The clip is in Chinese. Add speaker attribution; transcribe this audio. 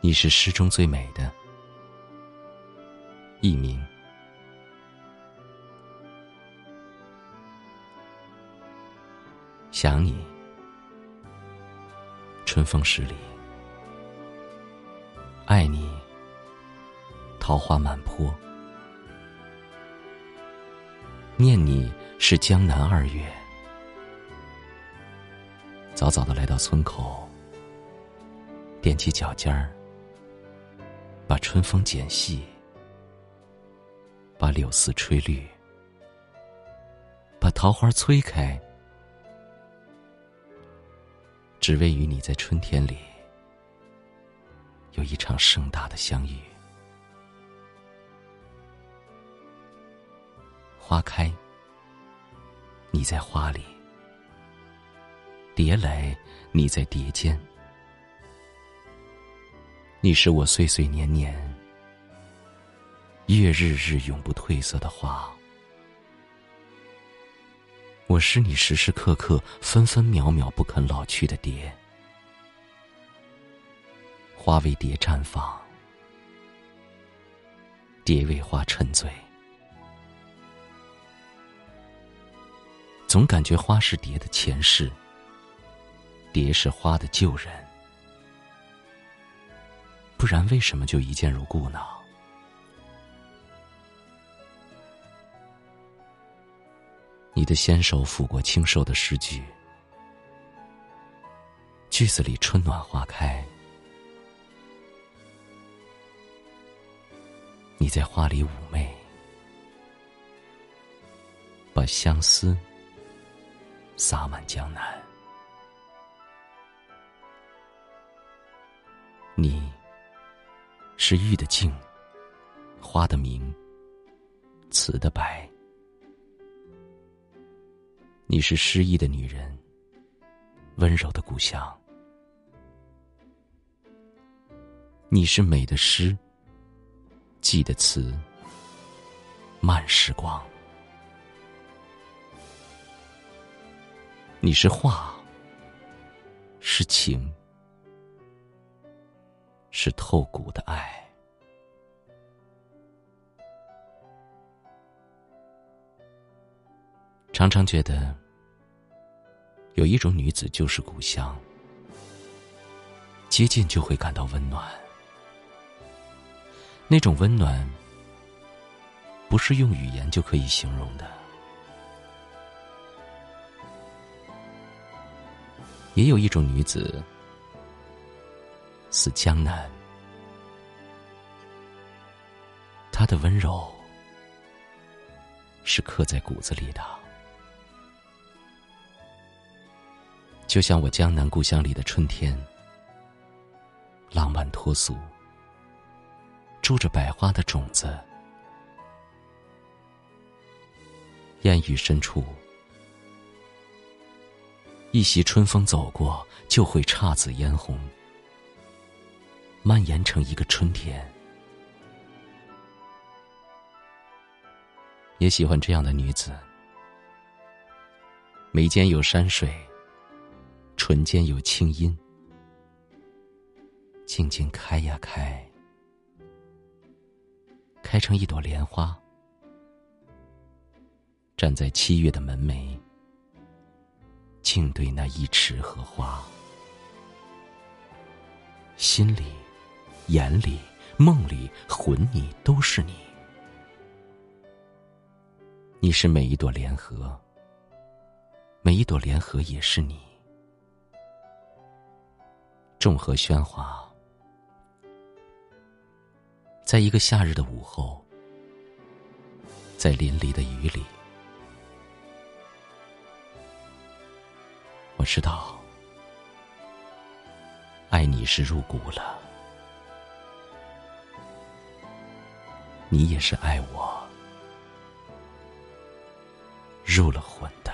Speaker 1: 你是诗中最美的。佚名。想你，春风十里；爱你，桃花满坡。念你是江南二月，早早的来到村口，踮起脚尖儿，把春风剪细，把柳丝吹绿，把桃花催开，只为与你在春天里有一场盛大的相遇。花开，你在花里；蝶来，你在蝶间。你是我岁岁年年、月日日永不褪色的花，我是你时时刻刻、分分秒秒不肯老去的蝶。花为蝶绽放，蝶为花沉醉。总感觉花是蝶的前世，蝶是花的旧人，不然为什么就一见如故呢？你的纤手抚过清瘦的诗句，句子里春暖花开，你在花里妩媚，把相思。洒满江南，你是玉的净，花的明，瓷的白。你是诗意的女人，温柔的故乡。你是美的诗，记的词，慢时光。你是画，是情，是透骨的爱。常常觉得，有一种女子就是故乡，接近就会感到温暖。那种温暖，不是用语言就可以形容的。也有一种女子，似江南，她的温柔是刻在骨子里的，就像我江南故乡里的春天，浪漫脱俗，住着百花的种子，烟雨深处。一袭春风走过，就会姹紫嫣红，蔓延成一个春天。也喜欢这样的女子，眉间有山水，唇间有清音，静静开呀开，开成一朵莲花，站在七月的门楣。静对那一池荷花，心里、眼里、梦里、魂里都是你。你是每一朵莲荷，每一朵莲荷也是你。众荷喧哗，在一个夏日的午后，在淋漓的雨里。我知道，爱你是入骨了，你也是爱我，入了魂。